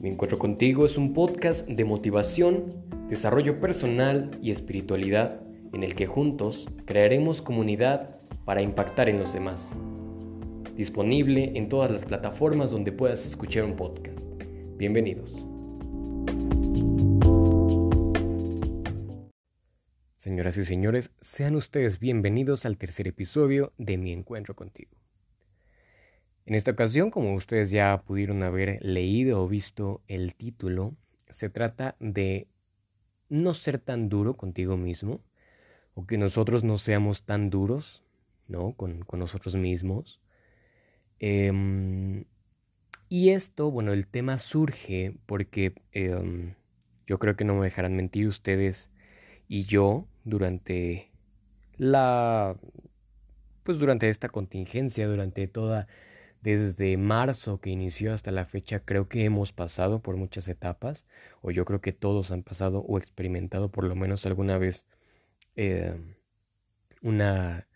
Mi encuentro contigo es un podcast de motivación, desarrollo personal y espiritualidad en el que juntos crearemos comunidad para impactar en los demás. Disponible en todas las plataformas donde puedas escuchar un podcast. Bienvenidos. Señoras y señores, sean ustedes bienvenidos al tercer episodio de Mi encuentro contigo. En esta ocasión, como ustedes ya pudieron haber leído o visto el título, se trata de no ser tan duro contigo mismo, o que nosotros no seamos tan duros, ¿no? Con, nosotros mismos. Em, y esto, bueno, el tema surge porque em, yo creo que no me dejarán mentir ustedes y yo durante la, pues durante esta contingencia, durante toda desde marzo que inició hasta la fecha creo que hemos pasado por muchas etapas, o yo creo que todos han pasado o experimentado por lo menos alguna vez eh, una,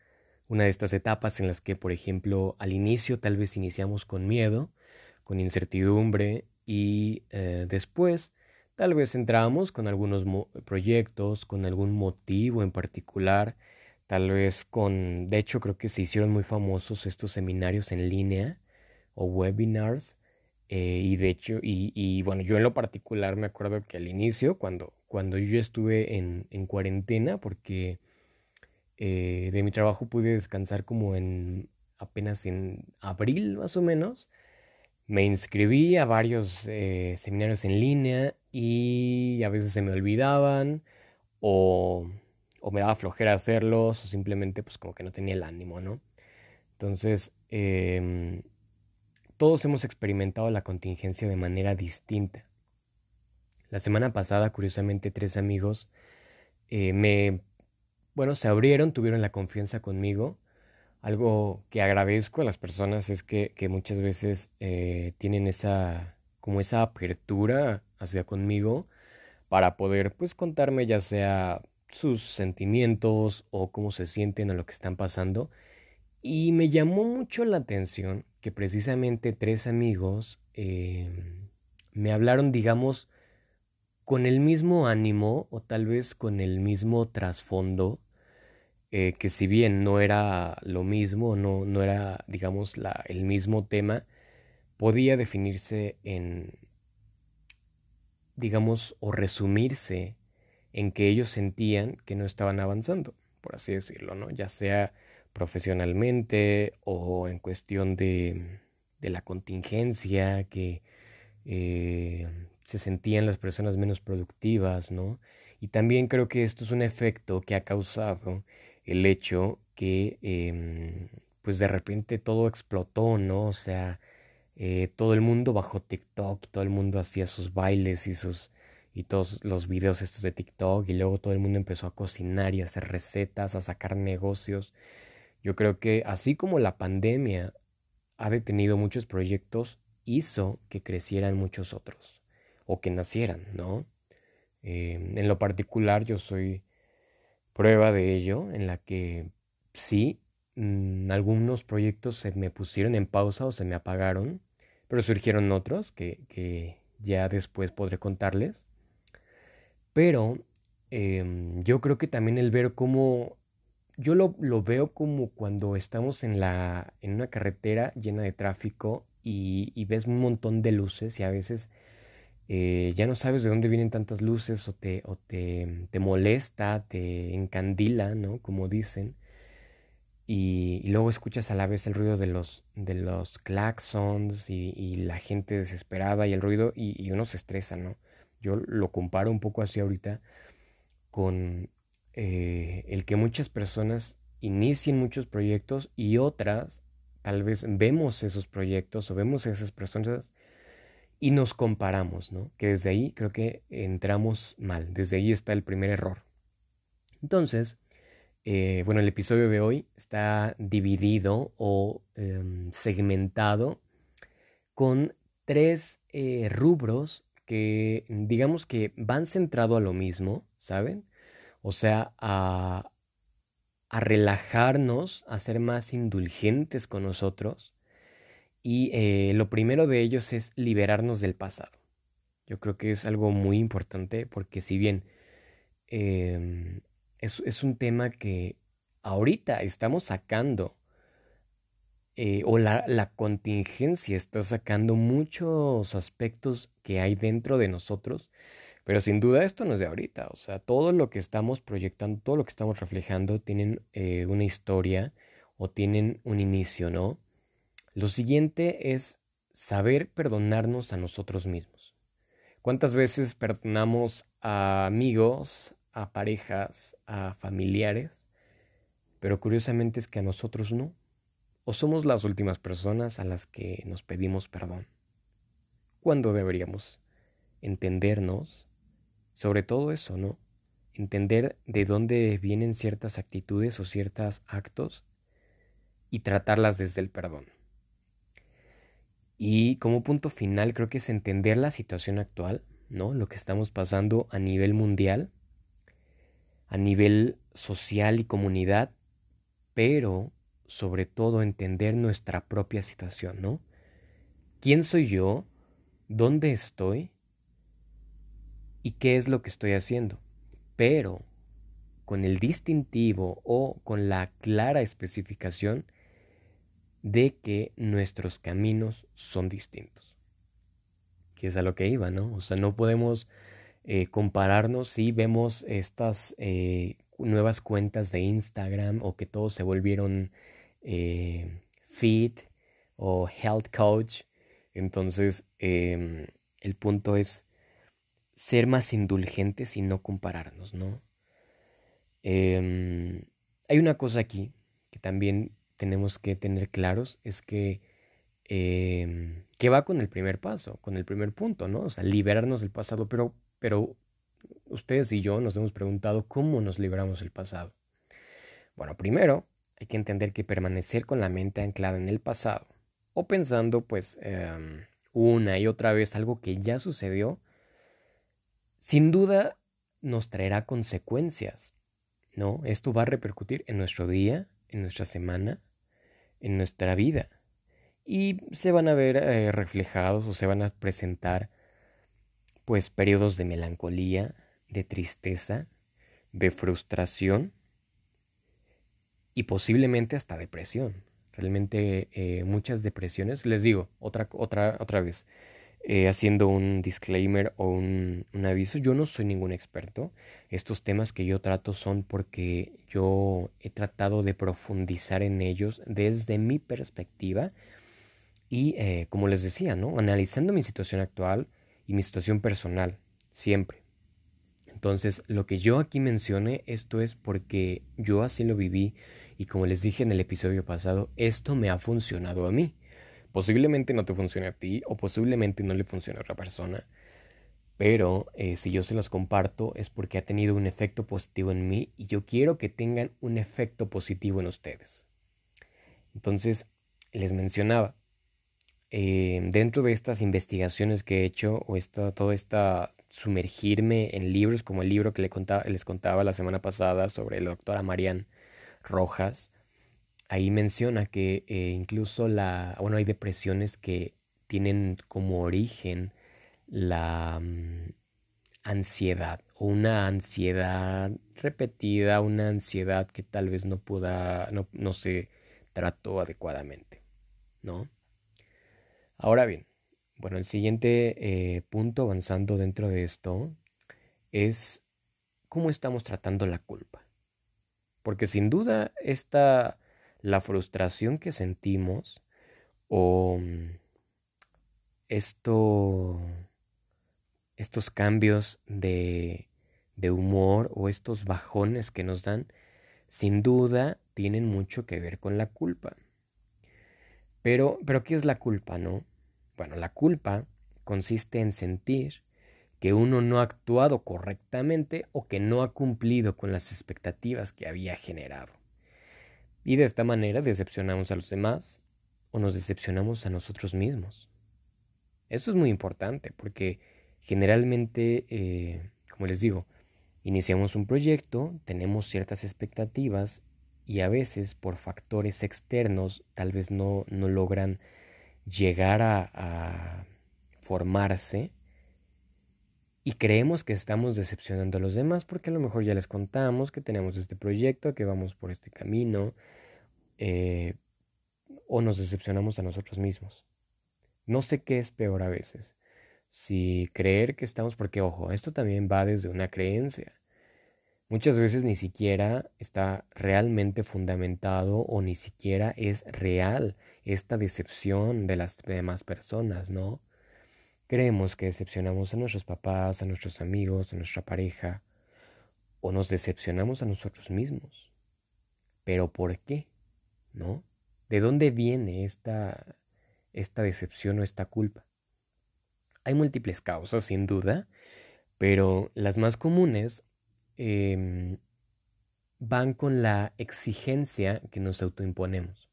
una de estas etapas en las que, por ejemplo, al inicio tal vez iniciamos con miedo, con incertidumbre y eh, después tal vez entramos con algunos proyectos, con algún motivo en particular tal vez con, de hecho creo que se hicieron muy famosos estos seminarios en línea o webinars. Eh, y de hecho, y, bueno, yo en lo particular me acuerdo que al inicio, cuando, cuando yo estuve en, en cuarentena, porque eh, de mi trabajo pude descansar como en apenas en abril más o menos, me inscribí a varios eh, seminarios en línea y a veces se me olvidaban o o me daba flojera hacerlos o simplemente pues como que no tenía el ánimo, ¿no? Entonces, em, todos hemos experimentado la contingencia de manera distinta. La semana pasada, curiosamente, tres amigos eh, me, bueno, se abrieron, tuvieron la confianza conmigo. Algo que agradezco a las personas es que, que muchas veces eh, tienen esa, como esa apertura hacia conmigo para poder, pues, contarme ya sea sus sentimientos o cómo se sienten a lo que están pasando. Y me llamó mucho la atención que precisamente tres amigos em, me hablaron, digamos, con el mismo ánimo o tal vez con el mismo trasfondo, eh, que si bien no era lo mismo, no, no era, digamos, la, el mismo tema, podía definirse en, digamos, o resumirse en que ellos sentían que no estaban avanzando, por así decirlo, ¿no? Ya sea profesionalmente o en cuestión de, de la contingencia, que eh, se sentían las personas menos productivas, ¿no? Y también creo que esto es un efecto que ha causado el hecho que, em, pues de repente todo explotó, ¿no? O sea, eh, todo el mundo bajó TikTok, todo el mundo hacía sus bailes y sus y todos los videos estos de TikTok y luego todo el mundo empezó a cocinar y a hacer recetas, a sacar negocios. Yo creo que así como la pandemia ha detenido muchos proyectos, hizo que crecieran muchos otros o que nacieran, ¿no? Eh, en lo particular yo soy prueba de ello, en la que sí, mm, algunos proyectos se me pusieron en pausa o se me apagaron, pero surgieron otros que, que ya después podré contarles. Pero em, yo creo que también el ver cómo, yo lo, lo, veo como cuando estamos en, la, en una carretera llena de tráfico y, ves un montón de luces y a veces eh, ya no sabes de dónde vienen tantas luces o te, o te, te molesta, te encandila, ¿no? Como dicen. Y, luego escuchas a la vez el ruido de los, de los claxons y, y la gente desesperada y el ruido y, y uno se estresa, ¿no? Yo lo comparo un poco así ahorita con eh, el que muchas personas inicien muchos proyectos y otras tal vez vemos esos proyectos o vemos esas personas y nos comparamos, ¿no? Que desde ahí creo que entramos mal, desde ahí está el primer error. Entonces, eh, bueno, el episodio de hoy está dividido o em, segmentado con tres eh, rubros que digamos que van centrado a lo mismo, ¿saben? O sea, a, a relajarnos, a ser más indulgentes con nosotros. Y eh, lo primero de ellos es liberarnos del pasado. Yo creo que es algo muy importante porque si bien em, es, un tema que ahorita estamos sacando, eh, o la, la contingencia está sacando muchos aspectos que hay dentro de nosotros, pero sin duda esto no es de ahorita, o sea, todo lo que estamos proyectando, todo lo que estamos reflejando tienen eh, una historia o tienen un inicio, ¿no? Lo siguiente es saber perdonarnos a nosotros mismos. ¿Cuántas veces perdonamos a amigos, a parejas, a familiares? Pero curiosamente es que a nosotros no. O somos las últimas personas a las que nos pedimos perdón. ¿Cuándo deberíamos entendernos? Sobre todo eso, ¿no? Entender de dónde vienen ciertas actitudes o ciertos actos y tratarlas desde el perdón. Y como punto final creo que es entender la situación actual, ¿no? Lo que estamos pasando a nivel mundial, a nivel social y comunidad, pero sobre todo entender nuestra propia situación, ¿no? ¿Quién soy yo? ¿Dónde estoy? ¿Y qué es lo que estoy haciendo? Pero con el distintivo o con la clara especificación de que nuestros caminos son distintos. Que es a lo que iba, ¿no? O sea, no podemos eh, compararnos si vemos estas eh, nuevas cuentas de Instagram o que todos se volvieron eh, fit o health coach. Entonces, em, el punto es ser más indulgentes y no compararnos, ¿no? Em, hay una cosa aquí que también tenemos que tener claros es que, eh, va con el primer paso, con el primer punto, ¿no? O sea, liberarnos del pasado, pero, pero ustedes y yo nos hemos preguntado cómo nos liberamos del pasado. Bueno, primero hay que entender que permanecer con la mente anclada en el pasado o pensando pues em, una y otra vez algo que ya sucedió, sin duda nos traerá consecuencias, ¿no? Esto va a repercutir en nuestro día, en nuestra semana, en nuestra vida y se van a ver eh, reflejados o se van a presentar pues periodos de melancolía, de tristeza, de frustración y posiblemente hasta depresión. Realmente eh, muchas depresiones, les digo otra, otra, otra vez, eh, haciendo un disclaimer o un, aviso. Yo no soy ningún experto. Estos temas que yo trato son porque yo he tratado de profundizar en ellos desde mi perspectiva y, eh, como les decía, ¿no? analizando mi situación actual y mi situación personal, siempre. Entonces, lo que yo aquí mencione, esto es porque yo así lo viví y como les dije en el episodio pasado, esto me ha funcionado a mí. Posiblemente no te funcione a ti o posiblemente no le funcione a otra persona. Pero eh, si yo se los comparto es porque ha tenido un efecto positivo en mí y yo quiero que tengan un efecto positivo en ustedes. Entonces, les mencionaba, eh, dentro de estas investigaciones que he hecho o esta, todo esta sumergirme en libros como el libro que les contaba, les contaba la semana pasada sobre la doctora Marian Rojas, ahí menciona que eh, incluso la, bueno, hay depresiones que tienen como origen la mm, ansiedad o una ansiedad repetida, una ansiedad que tal vez no pueda, no, no se trató adecuadamente, ¿no? Ahora bien, bueno, el siguiente eh, punto avanzando dentro de esto es cómo estamos tratando la culpa. Porque sin duda esta la frustración que sentimos o mm, esto, estos cambios de, de humor o estos bajones que nos dan, sin duda tienen mucho que ver con la culpa. Pero, pero ¿qué es la culpa, no? Bueno, la culpa consiste en sentir que uno no ha actuado correctamente o que no ha cumplido con las expectativas que había generado. Y de esta manera decepcionamos a los demás o nos decepcionamos a nosotros mismos. Esto es muy importante porque generalmente, eh, como les digo, iniciamos un proyecto, tenemos ciertas expectativas y a veces por factores externos tal vez no, logran llegar a formarse y creemos que estamos decepcionando a los demás porque a lo mejor ya les contamos que tenemos este proyecto, que vamos por este camino, eh, o nos decepcionamos a nosotros mismos. No sé qué es peor a veces. Si creer que estamos, porque ojo, esto también va desde una creencia. Muchas veces ni siquiera está realmente fundamentado o ni siquiera es real esta decepción de las demás personas, ¿no? Creemos que decepcionamos a nuestros papás, a nuestros amigos, a nuestra pareja, o nos decepcionamos a nosotros mismos. Pero ¿por qué? ¿No? ¿De dónde viene esta, esta decepción o esta culpa? Hay múltiples causas, sin duda, pero las más comunes em, van con la exigencia que nos autoimponemos.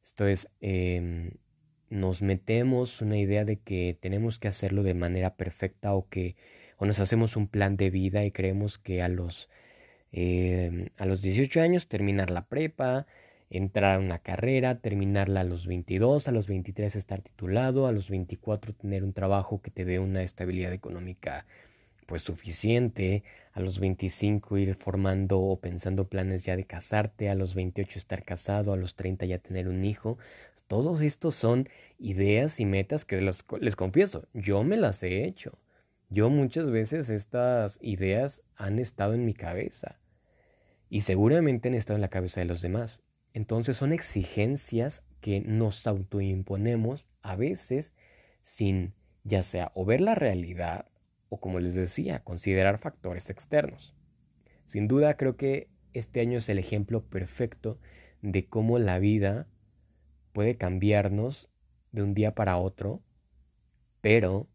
Esto es, em, nos metemos una idea de que tenemos que hacerlo de manera perfecta o que o nos hacemos un plan de vida y creemos que a los, em, a los 18 años terminar la prepa, entrar a una carrera, terminarla a los 22, a los 23 estar titulado, a los 24 tener un trabajo que te dé una estabilidad económica pues suficiente, a los 25 ir formando o pensando planes ya de casarte, a los 28 estar casado, a los 30 ya tener un hijo. Todos estos son ideas y metas que les, les confieso, yo me las he hecho. Yo muchas veces estas ideas han estado en mi cabeza y seguramente han estado en la cabeza de los demás. Entonces son exigencias que nos autoimponemos a veces sin ya sea o ver la realidad o como les decía, considerar factores externos. Sin duda creo que este año es el ejemplo perfecto de cómo la vida puede cambiarnos de un día para otro, pero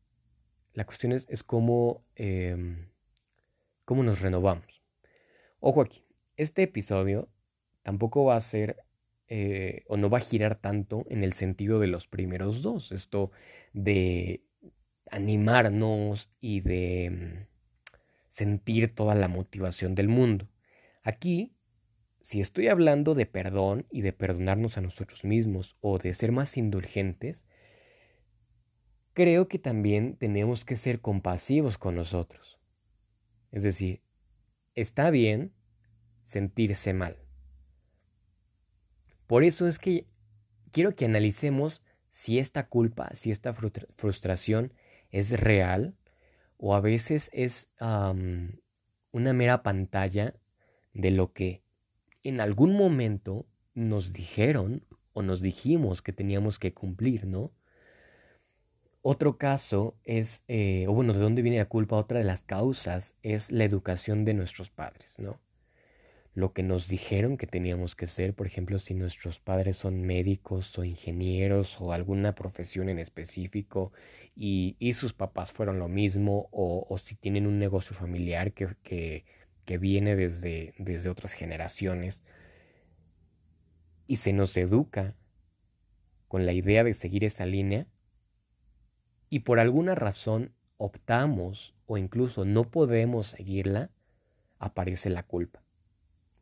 la cuestión es, cómo, em, cómo nos renovamos. Ojo aquí, este episodio tampoco va a ser eh, o no va a girar tanto en el sentido de los primeros dos, esto de animarnos y de mm, sentir toda la motivación del mundo. Aquí, si estoy hablando de perdón y de perdonarnos a nosotros mismos o de ser más indulgentes, creo que también tenemos que ser compasivos con nosotros. Es decir, está bien sentirse mal. Por eso es que quiero que analicemos si esta culpa, si esta frustración es real o a veces es una mera pantalla de lo que en algún momento nos dijeron o nos dijimos que teníamos que cumplir, ¿no? Otro caso es, eh, o bueno, ¿de dónde viene la culpa? Otra de las causas es la educación de nuestros padres, ¿no? Lo que nos dijeron que teníamos que ser, por ejemplo, si nuestros padres son médicos o ingenieros o alguna profesión en específico y, sus papás fueron lo mismo o, si tienen un negocio familiar que, que, viene desde, desde otras generaciones y se nos educa con la idea de seguir esa línea y por alguna razón optamos o incluso no podemos seguirla, aparece la culpa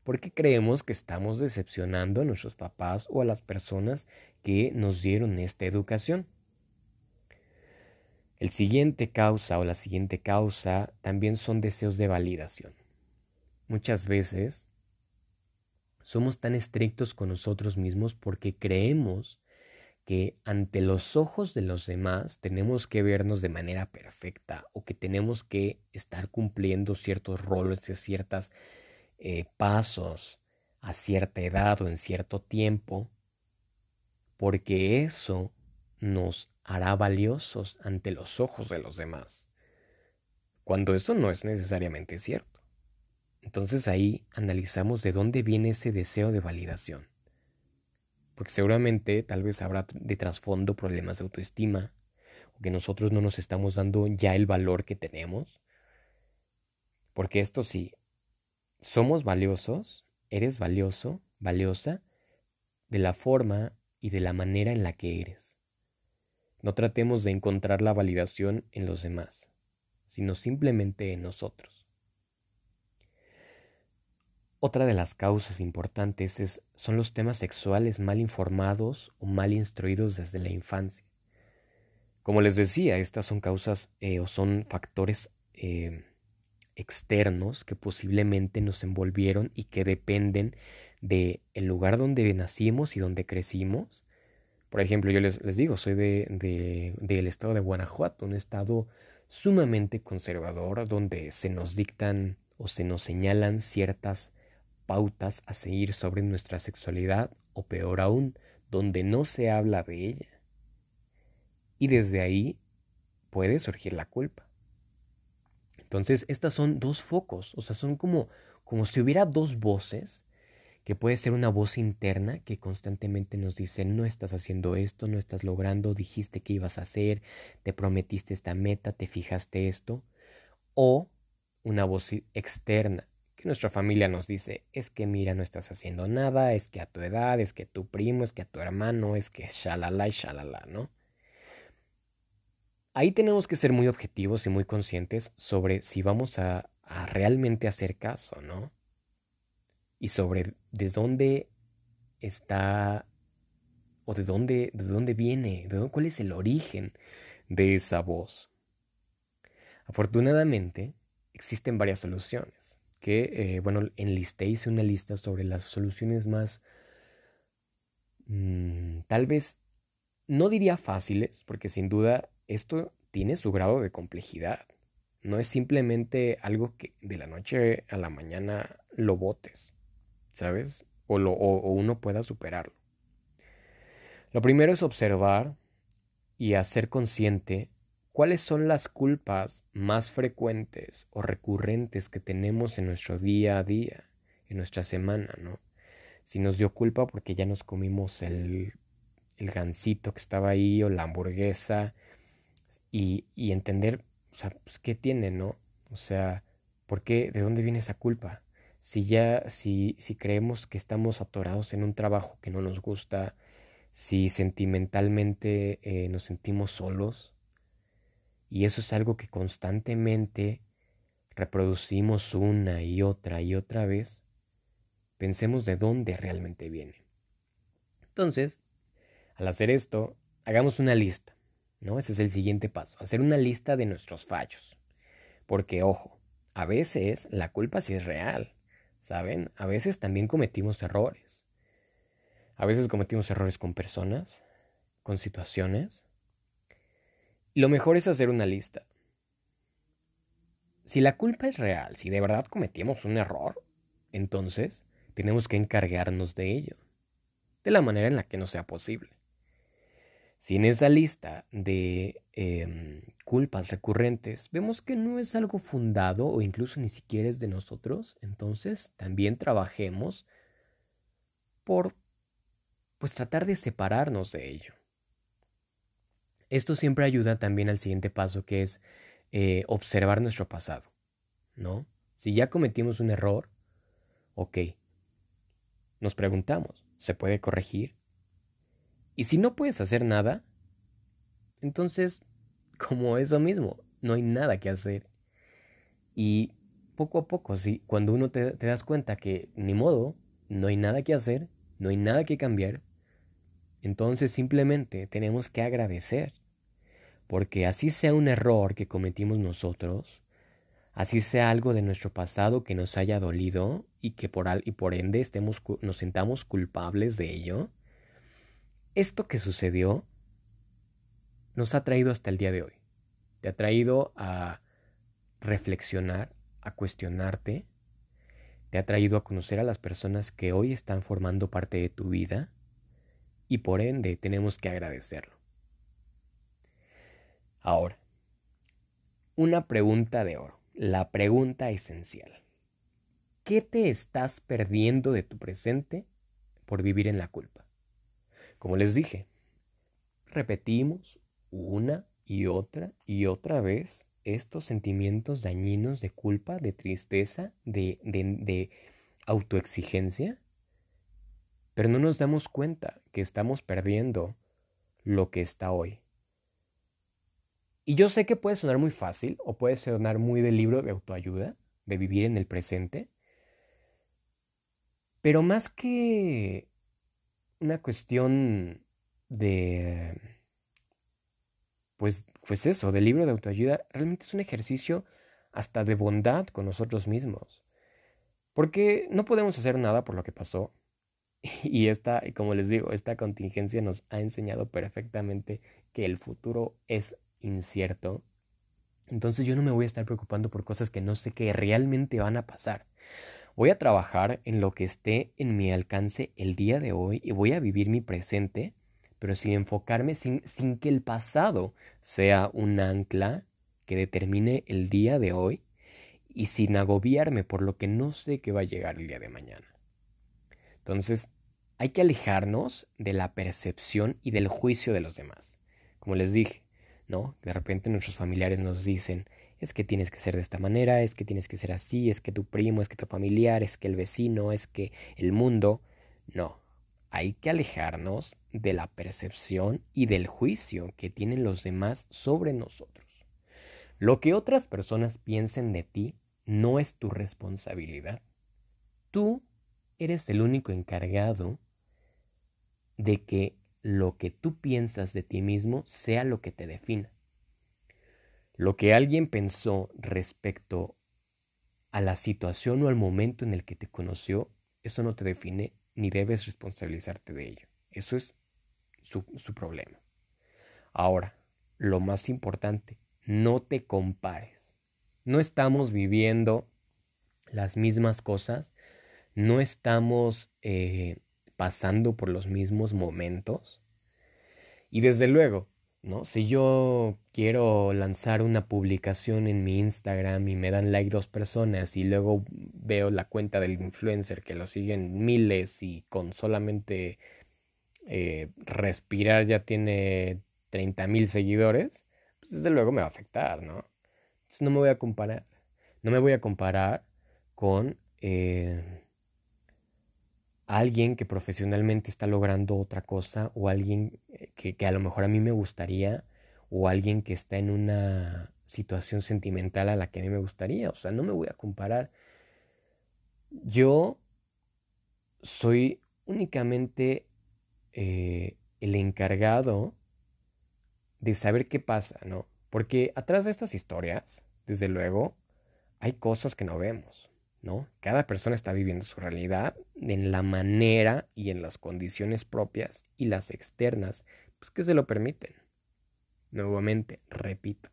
porque creemos que estamos decepcionando a nuestros papás o a las personas que nos dieron esta educación. El siguiente causa o la siguiente causa también son deseos de validación. Muchas veces somos tan estrictos con nosotros mismos porque creemos que ante los ojos de los demás tenemos que vernos de manera perfecta o que tenemos que estar cumpliendo ciertos roles ciertas eh, pasos a cierta edad o en cierto tiempo, porque eso nos hará valiosos ante los ojos de los demás, cuando eso no es necesariamente cierto. Entonces ahí analizamos de dónde viene ese deseo de validación. Porque seguramente tal vez habrá de trasfondo problemas de autoestima, o que nosotros no nos estamos dando ya el valor que tenemos. Porque esto sí, somos valiosos, eres valioso, valiosa, de la forma y de la manera en la que eres. No tratemos de encontrar la validación en los demás, sino simplemente en nosotros. Otra de las causas importantes es, son los temas sexuales mal informados o mal instruidos desde la infancia. Como les decía, estas son causas eh, o son factores eh, externos que posiblemente nos envolvieron y que dependen del el lugar donde nacimos y donde crecimos. Por ejemplo, yo les, les digo, soy de, del estado de Guanajuato, un estado sumamente conservador donde se nos dictan o se nos señalan ciertas pautas a seguir sobre nuestra sexualidad o peor aún, donde no se habla de ella. Y desde ahí puede surgir la culpa. Entonces, estas son dos focos, o sea, son como, como si hubiera dos voces, que puede ser una voz interna que constantemente nos dice, no estás haciendo esto, no estás logrando, dijiste que ibas a hacer, te prometiste esta meta, te fijaste esto, o una voz externa que nuestra familia nos dice, es que mira, no estás haciendo nada, es que a tu edad, es que tu primo, es que a tu hermano, es que shalala y shalala, ¿no? Ahí tenemos que ser muy objetivos y muy conscientes sobre si vamos a, realmente hacer caso, ¿no? Y sobre de dónde está o de dónde, de dónde viene, de dónde, cuál es el origen de esa voz. Afortunadamente, existen varias soluciones que, eh, bueno, enlisté, hice una lista sobre las soluciones más, mm, tal vez, no diría fáciles, porque sin duda esto tiene su grado de complejidad. No es simplemente algo que de la noche a la mañana lo botes, ¿sabes? O, uno pueda superarlo. Lo primero es observar y hacer consciente cuáles son las culpas más frecuentes o recurrentes que tenemos en nuestro día a día, en nuestra semana, ¿no? Si nos dio culpa porque ya nos comimos el, el gansito que estaba ahí o la hamburguesa y, entender, pues, ¿qué tiene, no? O sea, ¿por qué? ¿De dónde viene esa culpa? Si ya, si, si creemos que estamos atorados en un trabajo que no nos gusta, si sentimentalmente eh, nos sentimos solos, y eso es algo que constantemente reproducimos una y otra y otra vez, pensemos de dónde realmente viene. Entonces, al hacer esto, hagamos una lista. ¿No? Ese es el siguiente paso, hacer una lista de nuestros fallos. Porque, ojo, a veces la culpa sí es real, ¿saben? A veces también cometimos errores. A veces cometimos errores con personas, con situaciones. lo mejor es hacer una lista. Si la culpa es real, si de verdad cometimos un error, entonces tenemos que encargarnos de ello, de la manera en la que no sea posible. Si en esa lista de em, culpas recurrentes vemos que no es algo fundado o incluso ni siquiera es de nosotros, entonces también trabajemos por pues tratar de separarnos de ello. Esto siempre ayuda también al siguiente paso que es eh, observar nuestro pasado, ¿no? Si ya cometimos un error, ok, nos preguntamos, ¿se puede corregir? Y si no puedes hacer nada, entonces, como eso mismo, no hay nada que hacer. Y poco a poco, si cuando uno te, das cuenta que ni modo, no hay nada que hacer, no hay nada que cambiar, entonces simplemente tenemos que agradecer. Porque así sea un error que cometimos nosotros, así sea algo de nuestro pasado que nos haya dolido y que por, y por ende estemos, nos sintamos culpables de ello, esto que sucedió nos ha traído hasta el día de hoy. Te ha traído a reflexionar, a cuestionarte, te ha traído a conocer a las personas que hoy están formando parte de tu vida y por ende tenemos que agradecerlo. Ahora, una pregunta de oro, la pregunta esencial. ¿Qué te estás perdiendo de tu presente por vivir en la culpa? Como les dije, repetimos una y otra y otra vez estos sentimientos dañinos de culpa, de tristeza, de, de, autoexigencia, pero no nos damos cuenta que estamos perdiendo lo que está hoy. Y yo sé que puede sonar muy fácil o puede sonar muy del libro de autoayuda, de vivir en el presente, pero más que una cuestión de, pues, pues eso, del libro de autoayuda, realmente es un ejercicio hasta de bondad con nosotros mismos. Porque no podemos hacer nada por lo que pasó. Y esta, como les digo, esta contingencia nos ha enseñado perfectamente que el futuro es incierto. Entonces yo no me voy a estar preocupando por cosas que no sé que realmente van a pasar. Voy a trabajar en lo que esté en mi alcance el día de hoy y voy a vivir mi presente, pero sin enfocarme, sin, sin que el pasado sea un ancla que determine el día de hoy y sin agobiarme por lo que no sé que va a llegar el día de mañana. Entonces, hay que alejarnos de la percepción y del juicio de los demás. Como les dije, ¿no? De repente nuestros familiares nos dicen, es que tienes que ser de esta manera, es que tienes que ser así, es que tu primo, es que tu familiar, es que el vecino, es que el mundo. No, hay que alejarnos de la percepción y del juicio que tienen los demás sobre nosotros. Lo que otras personas piensen de ti no es tu responsabilidad. Tú eres el único encargado de que lo que tú piensas de ti mismo sea lo que te defina. Lo que alguien pensó respecto a la situación o al momento en el que te conoció, eso no te define ni debes responsabilizarte de ello. Eso es su, problema. Ahora, lo más importante, no te compares. No estamos viviendo las mismas cosas, no estamos eh, pasando por los mismos momentos. Y desde luego, ¿no? Si yo quiero lanzar una publicación en mi Instagram y me dan like dos personas y luego veo la cuenta del influencer que lo siguen miles y con solamente eh, respirar ya tiene 30 mil seguidores, pues desde luego me va a afectar, ¿no? Entonces no me voy a comparar. No me voy a comparar con eh, alguien que profesionalmente está logrando otra cosa o alguien eh, que, a lo mejor a mí me gustaría o alguien que está en una situación sentimental a la que a mí me gustaría. O sea, no me voy a comparar. Yo soy únicamente eh, el encargado de saber qué pasa, ¿no? Porque atrás de estas historias, desde luego, hay cosas que no vemos. ¿No? Cada persona está viviendo su realidad en la manera y en las condiciones propias y las externas, pues que se lo permiten. Nuevamente, repito,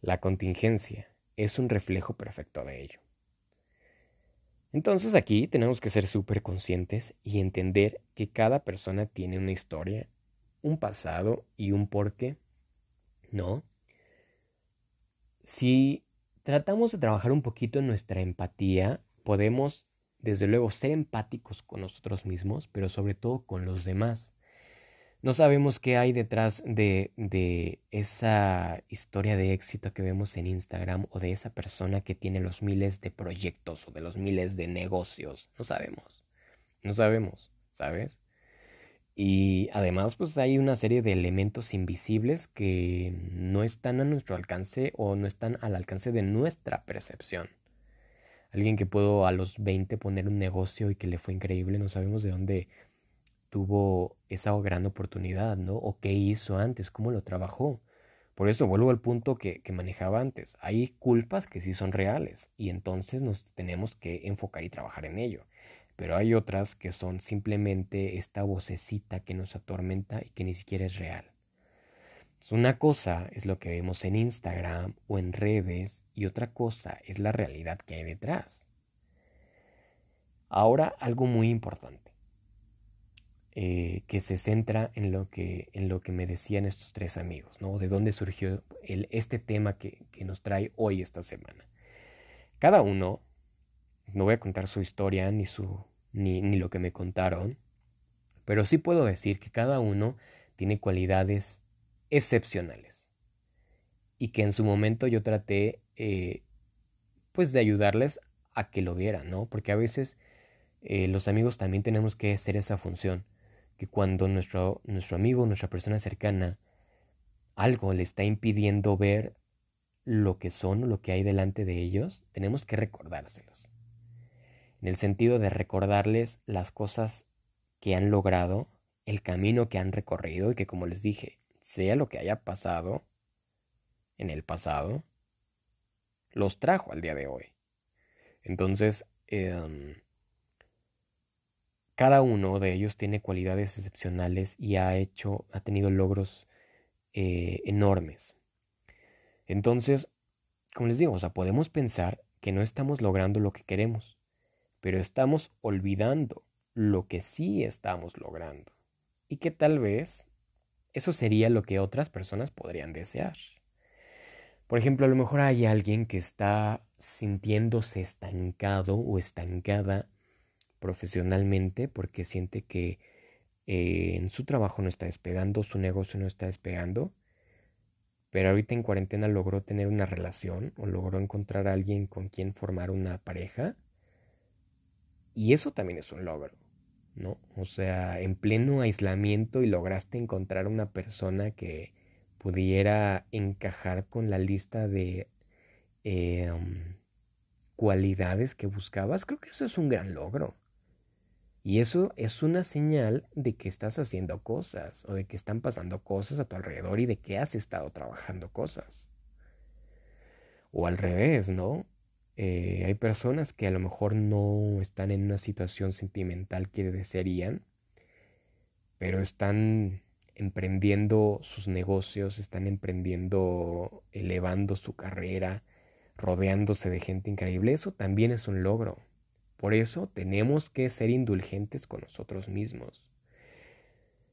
la contingencia es un reflejo perfecto de ello. Entonces aquí tenemos que ser súper conscientes y entender que cada persona tiene una historia, un pasado y un porqué, ¿no? Si tratamos de trabajar un poquito en nuestra empatía, podemos, desde luego, ser empáticos con nosotros mismos, pero sobre todo con los demás. No sabemos qué hay detrás de, de, esa historia de éxito que vemos en Instagram o de esa persona que tiene los miles de proyectos o de los miles de negocios. No sabemos. No sabemos, ¿sabes? Y además, pues hay una serie de elementos invisibles que no están a nuestro alcance o no están al alcance de nuestra percepción. Alguien que pudo a los 20 poner un negocio y que le fue increíble, no sabemos de dónde tuvo esa gran oportunidad, ¿no? O qué hizo antes, cómo lo trabajó. Por eso vuelvo al punto que, que manejaba antes. Hay culpas que sí son reales y entonces nos tenemos que enfocar y trabajar en ello pero hay otras que son simplemente esta vocecita que nos atormenta y que ni siquiera es real. Una cosa es lo que vemos en Instagram o en redes y otra cosa es la realidad que hay detrás. Ahora algo muy importante eh, que se centra en lo que, en lo que me decían estos tres amigos, ¿no? De dónde surgió este tema que, que nos trae hoy esta semana. Cada uno no voy a contar su historia ni, su, ni, ni lo que me contaron, pero sí puedo decir que cada uno tiene cualidades excepcionales y que en su momento yo traté eh, pues de ayudarles a que lo vieran, ¿no? Porque a veces eh, los amigos también tenemos que hacer esa función, que cuando nuestro, nuestro amigo, nuestra persona cercana, algo le está impidiendo ver lo que son, lo que hay delante de ellos, tenemos que recordárselos en el sentido de recordarles las cosas que han logrado, el camino que han recorrido y que como les dije, sea lo que haya pasado, en el pasado, los trajo al día de hoy. Entonces, em, cada uno de ellos tiene cualidades excepcionales y ha hecho, ha tenido logros eh, enormes. Entonces, como les digo, o sea, podemos pensar que no estamos logrando lo que queremos, pero estamos olvidando lo que sí estamos logrando y que tal vez eso sería lo que otras personas podrían desear. Por ejemplo, a lo mejor hay alguien que está sintiéndose estancado o estancada profesionalmente porque siente que eh, en su trabajo no está despegando, su negocio no está despegando, pero ahorita en cuarentena logró tener una relación o logró encontrar a alguien con quien formar una pareja. Y eso también es un logro, ¿no? O sea, en pleno aislamiento y lograste encontrar una persona que pudiera encajar con la lista de eh, um, cualidades que buscabas, creo que eso es un gran logro. Y eso es una señal de que estás haciendo cosas o de que están pasando cosas a tu alrededor y de que has estado trabajando cosas. O al revés, ¿no? Eh, hay personas que a lo mejor no están en una situación sentimental que desearían, pero están emprendiendo sus negocios, están emprendiendo, elevando su carrera, rodeándose de gente increíble. Eso también es un logro. Por eso tenemos que ser indulgentes con nosotros mismos.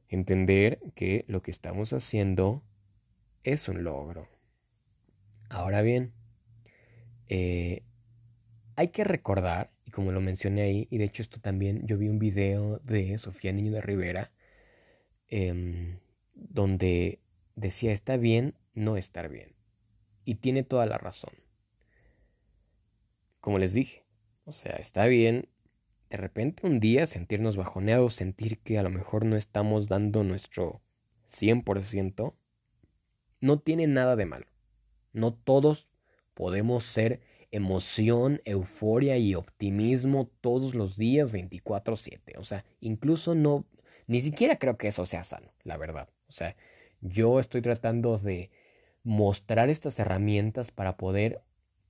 Entender que lo que estamos haciendo es un logro. Ahora bien, eh, hay que recordar, y como lo mencioné ahí, y de hecho esto también, yo vi un video de Sofía Niño de Rivera, em, donde decía, está bien no estar bien. Y tiene toda la razón. Como les dije, o sea, está bien de repente un día sentirnos bajoneados, sentir que a lo mejor no estamos dando nuestro 100%, no tiene nada de malo. No todos podemos ser emoción, euforia y optimismo todos los días 24/7. O sea, incluso no, ni siquiera creo que eso sea sano, la verdad. O sea, yo estoy tratando de mostrar estas herramientas para poder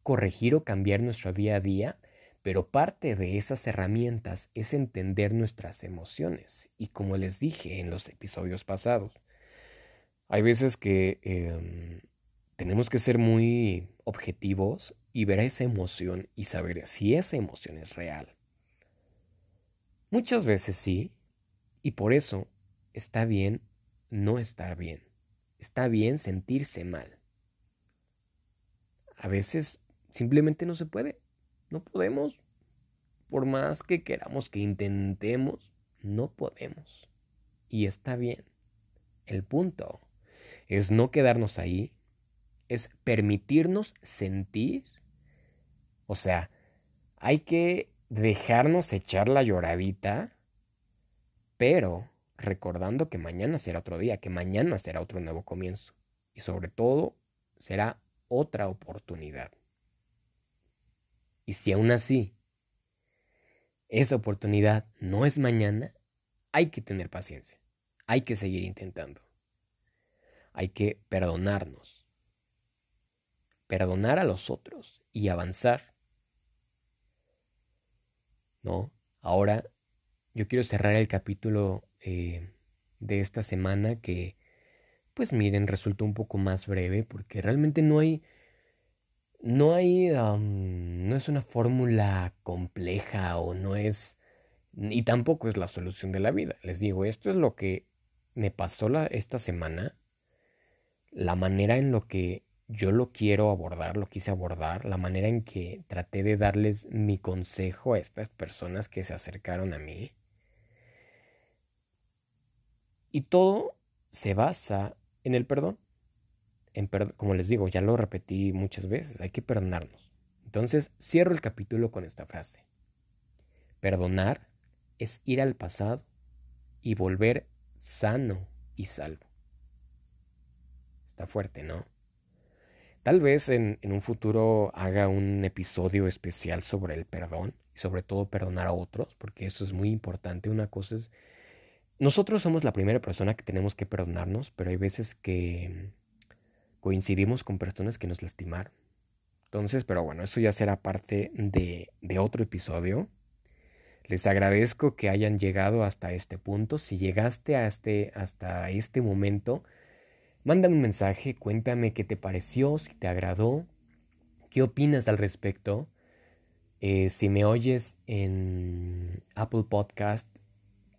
corregir o cambiar nuestro día a día pero parte de esas herramientas es entender nuestras emociones. Y como les dije en los episodios pasados, hay veces que em, tenemos que ser muy objetivos y ver esa emoción y saber si esa emoción es real. Muchas veces sí, y por eso está bien no estar bien. Está bien sentirse mal. A veces simplemente no se puede. No podemos. Por más que queramos que intentemos, no podemos. Y está bien. El punto es no quedarnos ahí, es permitirnos sentir. O sea, hay que dejarnos echar la lloradita, pero recordando que mañana será otro día, que mañana será otro nuevo comienzo. Y sobre todo, será otra oportunidad. Y si aún así esa oportunidad no es mañana, hay que tener paciencia, hay que seguir intentando, hay que perdonarnos, perdonar a los otros y avanzar. ¿No? Ahora yo quiero cerrar el capítulo eh, de esta semana que, pues miren, resultó un poco más breve porque realmente no hay no hay, no es una fórmula compleja o no es, y tampoco es la solución de la vida. Les digo, esto es lo que me pasó esta semana, la manera en lo que yo lo quiero abordar, lo quise abordar, la manera en que traté de darles mi consejo a estas personas que se acercaron a mí. Y todo se basa en el perdón como les digo, ya lo repetí muchas veces, hay que perdonarnos. Entonces, cierro el capítulo con esta frase. Perdonar es ir al pasado y volver sano y salvo. Está fuerte, ¿no? Tal vez en, en, un futuro haga un episodio especial sobre el perdón y sobre todo perdonar a otros, porque eso es muy importante. Una cosa es, nosotros somos la primera persona que tenemos que perdonarnos, pero hay veces que coincidimos con personas que nos lastimaron. Entonces, pero bueno, eso ya será parte de, de otro episodio. Les agradezco que hayan llegado hasta este punto. Si llegaste a este, hasta este momento, mándame un mensaje, cuéntame qué te pareció, si te agradó, qué opinas al respecto. Eh, si me oyes en Apple Podcast,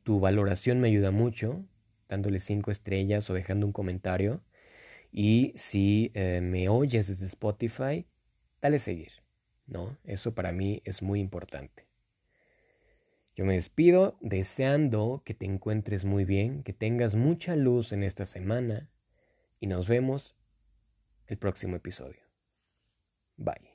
tu valoración me ayuda mucho, dándole cinco estrellas o dejando un comentario. Y si eh, me oyes desde Spotify, dale seguir, ¿no? Eso para mí es muy importante. Yo me despido deseando que te encuentres muy bien, que tengas mucha luz en esta semana y nos vemos el próximo episodio. Bye.